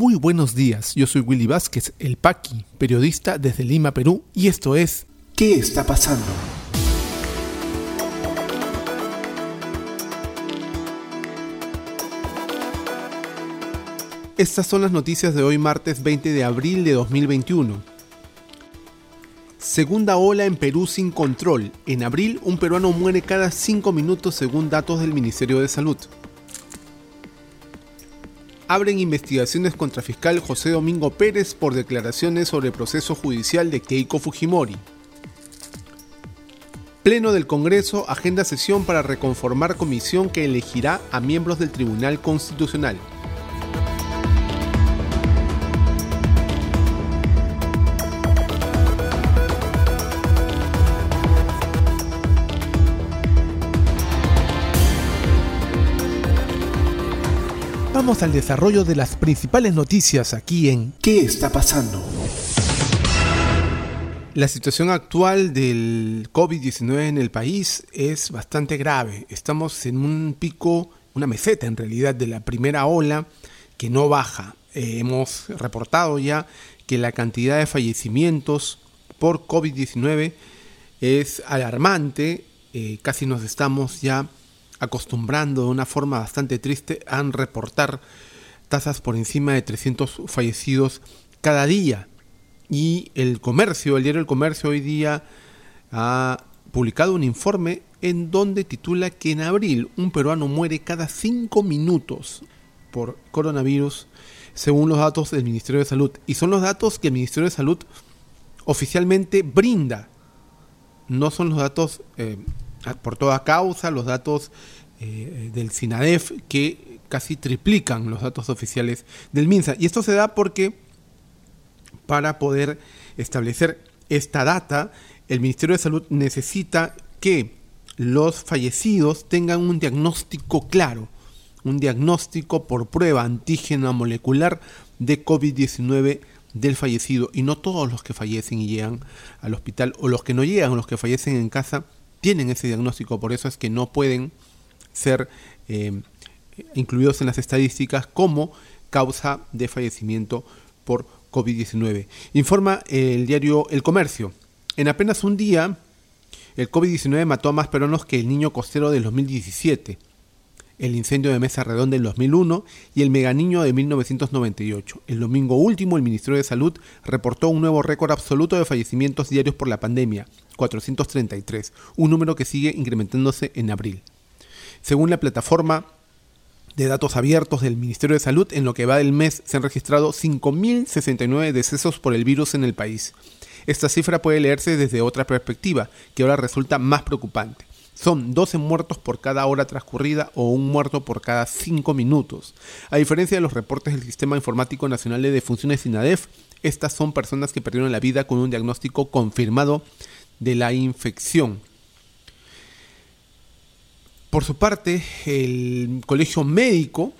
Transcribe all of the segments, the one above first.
Muy buenos días, yo soy Willy Vázquez, el Paqui, periodista desde Lima, Perú, y esto es ¿Qué está pasando? Estas son las noticias de hoy martes 20 de abril de 2021. Segunda ola en Perú sin control. En abril, un peruano muere cada 5 minutos según datos del Ministerio de Salud. Abren investigaciones contra fiscal José Domingo Pérez por declaraciones sobre proceso judicial de Keiko Fujimori. Pleno del Congreso agenda sesión para reconformar comisión que elegirá a miembros del Tribunal Constitucional. Al desarrollo de las principales noticias aquí en ¿Qué está pasando? La situación actual del COVID-19 en el país es bastante grave. Estamos en un pico, una meseta en realidad, de la primera ola que no baja. Eh, hemos reportado ya que la cantidad de fallecimientos por COVID-19 es alarmante. Eh, casi nos estamos ya acostumbrando de una forma bastante triste a reportar tasas por encima de 300 fallecidos cada día. Y el comercio, el diario El Comercio hoy día ha publicado un informe en donde titula que en abril un peruano muere cada 5 minutos por coronavirus según los datos del Ministerio de Salud. Y son los datos que el Ministerio de Salud oficialmente brinda. No son los datos eh, por toda causa los datos eh, del SINADEF que casi triplican los datos oficiales del MINSA. Y esto se da porque para poder establecer esta data, el Ministerio de Salud necesita que los fallecidos tengan un diagnóstico claro, un diagnóstico por prueba antígena molecular de COVID-19 del fallecido y no todos los que fallecen y llegan al hospital o los que no llegan, los que fallecen en casa tienen ese diagnóstico, por eso es que no pueden ser eh, incluidos en las estadísticas como causa de fallecimiento por COVID-19. Informa el diario El Comercio. En apenas un día, el COVID-19 mató a más peruanos que el niño costero del 2017, el incendio de Mesa Redonda del 2001 y el meganiño de 1998. El domingo último, el Ministerio de Salud reportó un nuevo récord absoluto de fallecimientos diarios por la pandemia, 433, un número que sigue incrementándose en abril. Según la plataforma de datos abiertos del Ministerio de Salud, en lo que va del mes se han registrado 5.069 decesos por el virus en el país. Esta cifra puede leerse desde otra perspectiva, que ahora resulta más preocupante. Son 12 muertos por cada hora transcurrida o un muerto por cada 5 minutos. A diferencia de los reportes del Sistema Informático Nacional de Defunciones INADEF, estas son personas que perdieron la vida con un diagnóstico confirmado de la infección. Por su parte, el Colegio Médico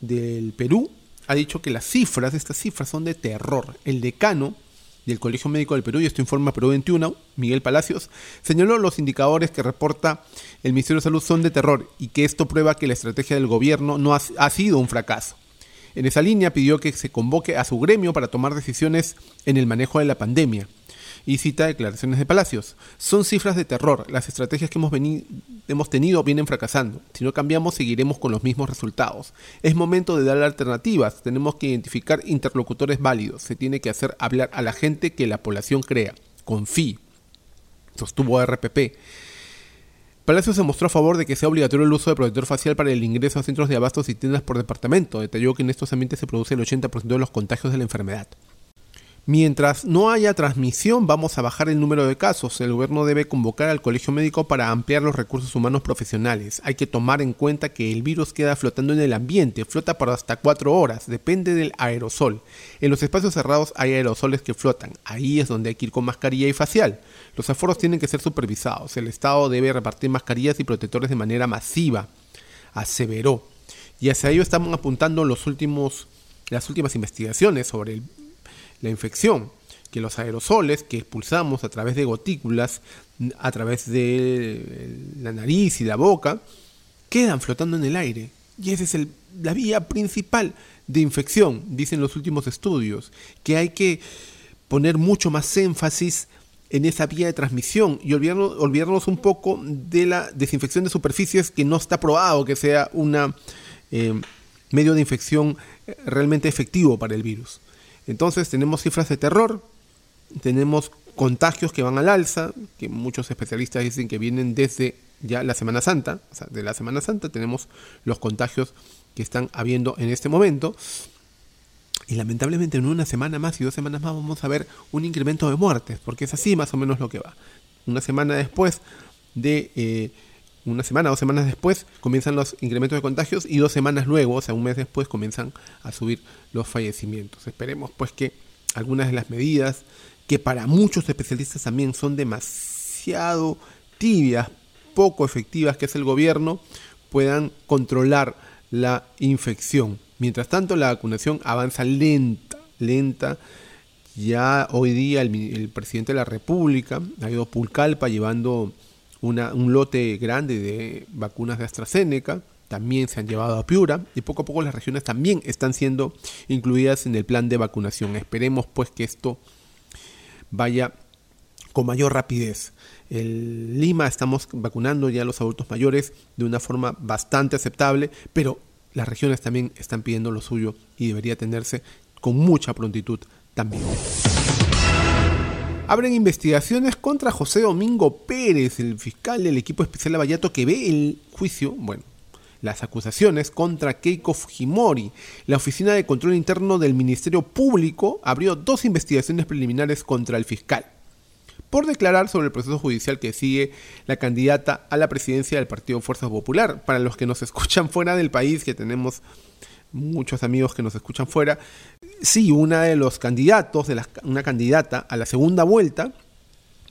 del Perú ha dicho que las cifras, estas cifras son de terror. El decano del Colegio Médico del Perú, y esto informa Perú 21, Miguel Palacios, señaló los indicadores que reporta el Ministerio de Salud son de terror y que esto prueba que la estrategia del gobierno no ha, ha sido un fracaso. En esa línea pidió que se convoque a su gremio para tomar decisiones en el manejo de la pandemia y cita declaraciones de Palacios. Son cifras de terror. Las estrategias que hemos, tenido vienen fracasando. Si no cambiamos, seguiremos con los mismos resultados. Es momento de dar alternativas. Tenemos que identificar interlocutores válidos. Se tiene que hacer hablar a la gente que la población crea. Confíe. Sostuvo RPP. Palacios se mostró a favor de que sea obligatorio el uso de protector facial para el ingreso a centros de abastos y tiendas por departamento. Detalló que en estos ambientes se produce el 80% de los contagios de la enfermedad. Mientras no haya transmisión, vamos a bajar el número de casos. El gobierno debe convocar al colegio médico para ampliar los recursos humanos profesionales. Hay que tomar en cuenta que el virus queda flotando en el ambiente, flota por hasta cuatro horas, depende del aerosol. En los espacios cerrados hay aerosoles que flotan. Ahí es donde hay que ir con mascarilla y facial. Los aforos tienen que ser supervisados. El Estado debe repartir mascarillas y protectores de manera masiva, aseveró. Y hacia ello estamos apuntando los últimos, las últimas investigaciones sobre el la infección, que los aerosoles que expulsamos a través de gotículas, a través de la nariz y la boca, quedan flotando en el aire Y esa es la vía principal de infección, dicen los últimos estudios, que hay que poner mucho más énfasis en esa vía de transmisión y olvidarnos, un poco de la desinfección de superficies que no está probado que sea un eh, medio de infección eh, realmente efectivo para el virus. Entonces tenemos cifras de terror, tenemos contagios que van al alza, que muchos especialistas dicen que vienen desde ya la Semana Santa, o sea, de la Semana Santa tenemos los contagios que están habiendo en este momento. Y lamentablemente en una semana más y dos semanas más vamos a ver un incremento de muertes, porque es así más o menos lo que va. Una semana después de... Eh, una semana, dos semanas después comienzan los incrementos de contagios y dos semanas luego, o sea, un mes después, comienzan a subir los fallecimientos. Esperemos pues que algunas de las medidas que para muchos especialistas también son demasiado tibias, poco efectivas que es el gobierno, puedan controlar la infección. Mientras tanto, la vacunación avanza lenta, lenta. Ya hoy día el, presidente de la República ha ido Pulcalpa llevando un lote grande de vacunas de AstraZeneca. También se han llevado a Piura y poco a poco las regiones también están siendo incluidas en el plan de vacunación. Esperemos pues que esto vaya con mayor rapidez. En Lima estamos vacunando ya a los adultos mayores de una forma bastante aceptable, pero las regiones también están pidiendo lo suyo y debería atenderse con mucha prontitud también. Abren investigaciones contra José Domingo Pérez, el fiscal del equipo especial de Vallato que ve el juicio, bueno, las acusaciones contra Keiko Fujimori. La Oficina de Control Interno del Ministerio Público abrió dos investigaciones preliminares contra el fiscal por declarar sobre el proceso judicial que sigue la candidata a la presidencia del Partido Fuerza Popular. Para los que nos escuchan fuera del país, que tenemos muchos amigos que nos escuchan fuera, sí, una de los candidatos, de una candidata a la segunda vuelta,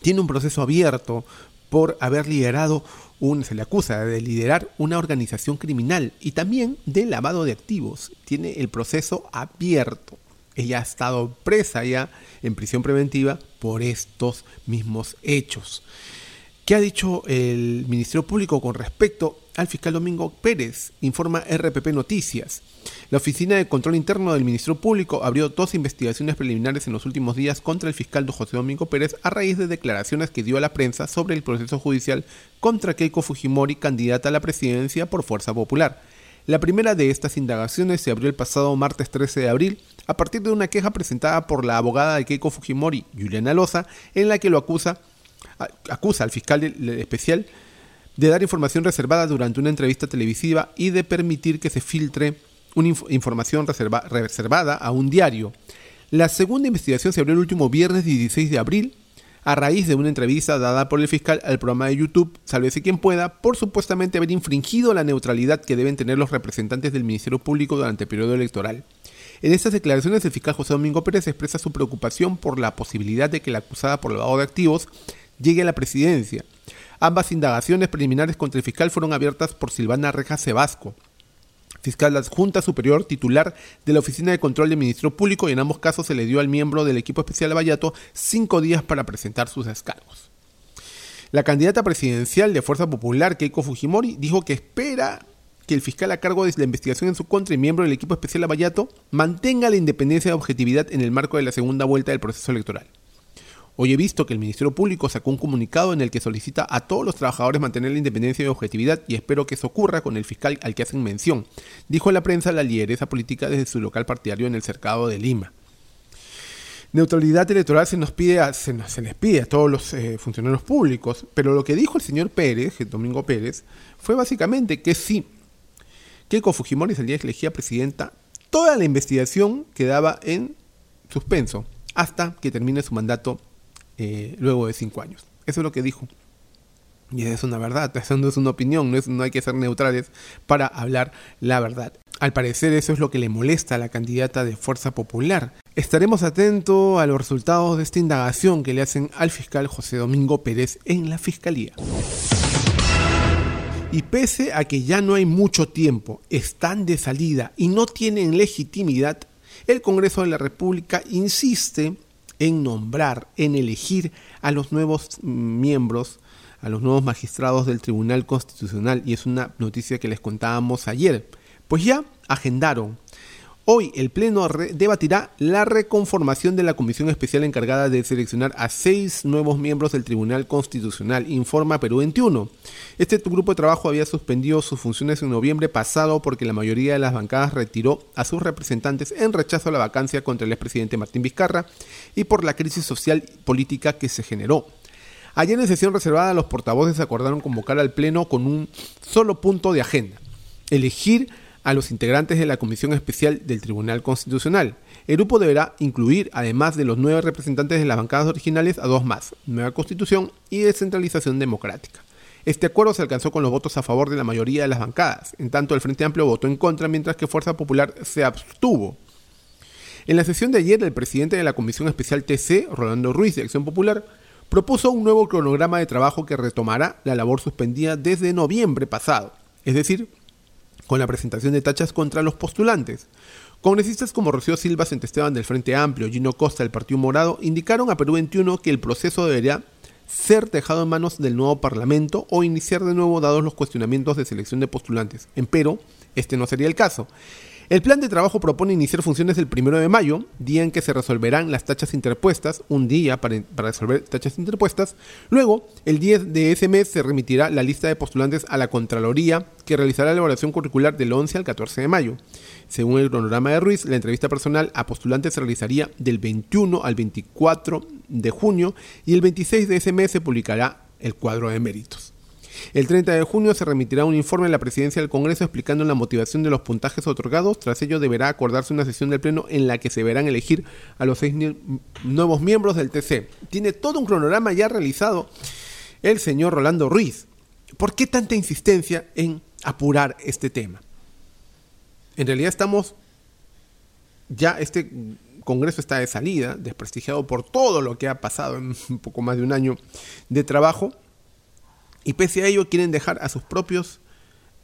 tiene un proceso abierto por haber liderado un, se le acusa de liderar una organización criminal y también de lavado de activos. Tiene el proceso abierto. Ella ha estado presa ya en prisión preventiva por estos mismos hechos. ¿Qué ha dicho el Ministerio Público con respecto al fiscal Domingo Pérez? Informa RPP Noticias. La Oficina de Control Interno del Ministerio Público abrió dos investigaciones preliminares en los últimos días contra el fiscal José Domingo Pérez a raíz de declaraciones que dio a la prensa sobre el proceso judicial contra Keiko Fujimori, candidata a la presidencia por Fuerza Popular. La primera de estas indagaciones se abrió el pasado martes 13 de abril a partir de una queja presentada por la abogada de Keiko Fujimori, Juliana Loza, en la que lo acusa, acusa al fiscal especial de dar información reservada durante una entrevista televisiva y de permitir que se filtre una información reservada a un diario. La segunda investigación se abrió el último viernes 16 de abril a raíz de una entrevista dada por el fiscal al programa de YouTube Sálvese quien pueda por supuestamente haber infringido la neutralidad que deben tener los representantes del Ministerio Público durante el periodo electoral. En estas declaraciones, el fiscal José Domingo Pérez expresa su preocupación por la posibilidad de que la acusada por lavado de activos llegue a la presidencia. Ambas indagaciones preliminares contra el fiscal fueron abiertas por Silvana Reja Sebasco, fiscal adjunta superior titular de la Oficina de Control del Ministerio Público y en ambos casos se le dio al miembro del equipo especial de Vallato cinco días para presentar sus descargos. La candidata presidencial de Fuerza Popular, Keiko Fujimori, dijo que espera que el fiscal a cargo de la investigación en su contra y miembro del equipo especial Avallato mantenga la independencia y objetividad en el marco de la segunda vuelta del proceso electoral. Hoy he visto que el Ministerio Público sacó un comunicado en el que solicita a todos los trabajadores mantener la independencia y objetividad y espero que eso ocurra con el fiscal al que hacen mención, dijo a la prensa la lideresa política desde su local partidario en el cercado de Lima. Neutralidad electoral se nos pide se, les pide a todos los eh, funcionarios públicos, pero lo que dijo el señor Pérez, el Domingo Pérez, fue básicamente que sí, Keiko Fujimori salía elegida presidenta, toda la investigación quedaba en suspenso hasta que termine su mandato eh, luego de cinco años. Eso es lo que dijo. Y es una verdad, eso no es una opinión, no, no hay que ser neutrales para hablar la verdad. Al parecer eso es lo que le molesta a la candidata de Fuerza Popular. Estaremos atentos a los resultados de esta indagación que le hacen al fiscal José Domingo Pérez en la Fiscalía. Y pese a que ya no hay mucho tiempo, están de salida y no tienen legitimidad, el Congreso de la República insiste en nombrar, en elegir a los nuevos miembros, a los nuevos magistrados del Tribunal Constitucional. Y es una noticia que les contábamos ayer. Pues ya agendaron Hoy el Pleno debatirá la reconformación de la comisión especial encargada de seleccionar a seis nuevos miembros del Tribunal Constitucional, informa Perú 21. Este grupo de trabajo había suspendido sus funciones en noviembre pasado porque la mayoría de las bancadas retiró a sus representantes en rechazo a la vacancia contra el expresidente Martín Vizcarra y por la crisis social y política que se generó. Ayer en sesión reservada los portavoces acordaron convocar al Pleno con un solo punto de agenda, elegir a los integrantes de la Comisión Especial del Tribunal Constitucional. El grupo deberá incluir, además de los nueve representantes de las bancadas originales, a dos más, Nueva Constitución y Descentralización Democrática. Este acuerdo se alcanzó con los votos a favor de la mayoría de las bancadas, en tanto el Frente Amplio votó en contra, mientras que Fuerza Popular se abstuvo. En la sesión de ayer, el presidente de la Comisión Especial TC, Rolando Ruiz, de Acción Popular, propuso un nuevo cronograma de trabajo que retomará la labor suspendida desde noviembre pasado, es decir, con la presentación de tachas contra los postulantes. Congresistas como Rocío Silva Esteban del Frente Amplio, Gino Costa del Partido Morado, indicaron a Perú 21 que el proceso debería ser dejado en manos del nuevo Parlamento o iniciar de nuevo dados los cuestionamientos de selección de postulantes. Empero, este no sería el caso. El plan de trabajo propone iniciar funciones el 1 de mayo, día en que se resolverán las tachas interpuestas, un día para, resolver tachas interpuestas. Luego, el 10 de ese mes se remitirá la lista de postulantes a la Contraloría, que realizará la evaluación curricular del 11 al 14 de mayo. Según el cronograma de Ruiz, la entrevista personal a postulantes se realizaría del 21 al 24 de junio y el 26 de ese mes se publicará el cuadro de méritos. El 30 de junio se remitirá un informe a la presidencia del Congreso explicando la motivación de los puntajes otorgados. Tras ello deberá acordarse una sesión del Pleno en la que se verán elegir a los seis nuevos miembros del TC. Tiene todo un cronograma ya realizado el señor Rolando Ruiz. ¿Por qué tanta insistencia en apurar este tema? En realidad estamos, ya este Congreso está de salida, desprestigiado por todo lo que ha pasado en poco más de un año de trabajo y pese a ello quieren dejar a sus propios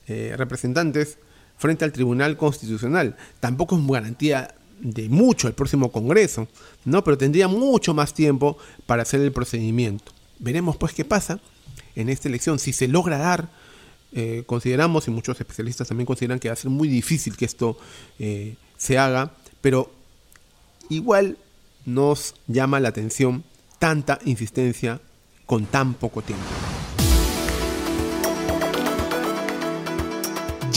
eh, representantes frente al Tribunal Constitucional. Tampoco es garantía de mucho el próximo Congreso, ¿no? Pero tendría mucho más tiempo para hacer el procedimiento. Veremos pues qué pasa en esta elección. Si se logra dar, eh, consideramos, y muchos especialistas también consideran que va a ser muy difícil que esto eh, se haga, pero igual nos llama la atención tanta insistencia con tan poco tiempo.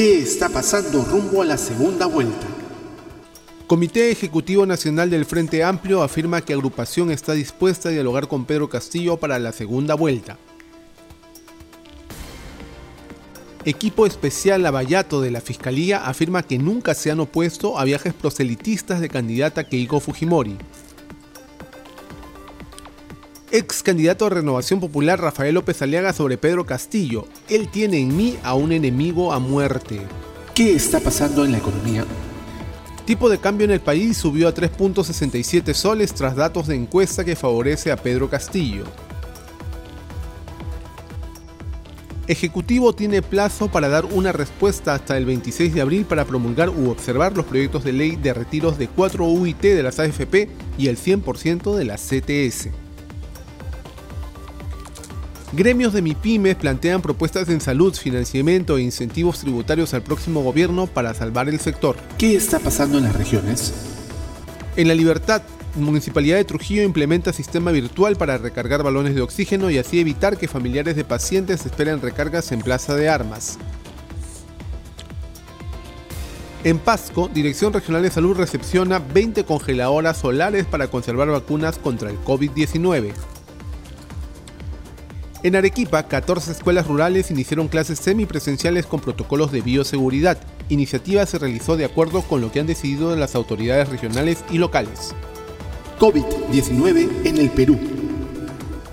¿Qué está pasando rumbo a la segunda vuelta? Comité Ejecutivo Nacional del Frente Amplio afirma que agrupación está dispuesta a dialogar con Pedro Castillo para la segunda vuelta. Equipo especial Lavallato de la Fiscalía afirma que nunca se han opuesto a viajes proselitistas de candidata Keiko Fujimori. Ex candidato a Renovación Popular Rafael López Aliaga sobre Pedro Castillo. Él tiene en mí a un enemigo a muerte. ¿Qué está pasando en la economía? Tipo de cambio en el país subió a 3.67 soles tras datos de encuesta que favorece a Pedro Castillo. Ejecutivo tiene plazo para dar una respuesta hasta el 26 de abril para promulgar u observar los proyectos de ley de retiros de 4 UIT de las AFP y el 100% de las CTS. Gremios de MIPIMES plantean propuestas en salud, financiamiento e incentivos tributarios al próximo gobierno para salvar el sector. ¿Qué está pasando en las regiones? En La Libertad, Municipalidad de Trujillo implementa sistema virtual para recargar balones de oxígeno y así evitar que familiares de pacientes esperen recargas en Plaza de Armas. En Pasco, Dirección Regional de Salud recepciona 20 congeladoras solares para conservar vacunas contra el COVID-19. En Arequipa, 14 escuelas rurales iniciaron clases semipresenciales con protocolos de bioseguridad. Iniciativa se realizó de acuerdo con lo que han decidido las autoridades regionales y locales. COVID-19 en el Perú.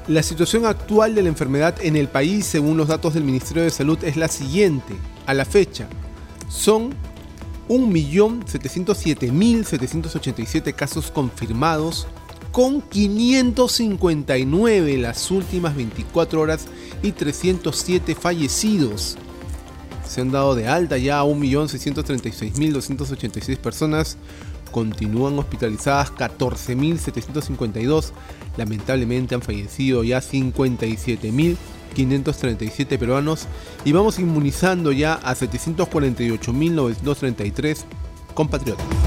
La situación actual de la enfermedad en el país, según los datos del Ministerio de Salud, es la siguiente. A la fecha, son 1.707.787 casos confirmados, con 559 las últimas 24 horas y 307 fallecidos. Se han dado de alta ya a 1.636.286 personas, continúan hospitalizadas 14.752, lamentablemente han fallecido ya 57.537 peruanos y vamos inmunizando ya a 748.933 compatriotas.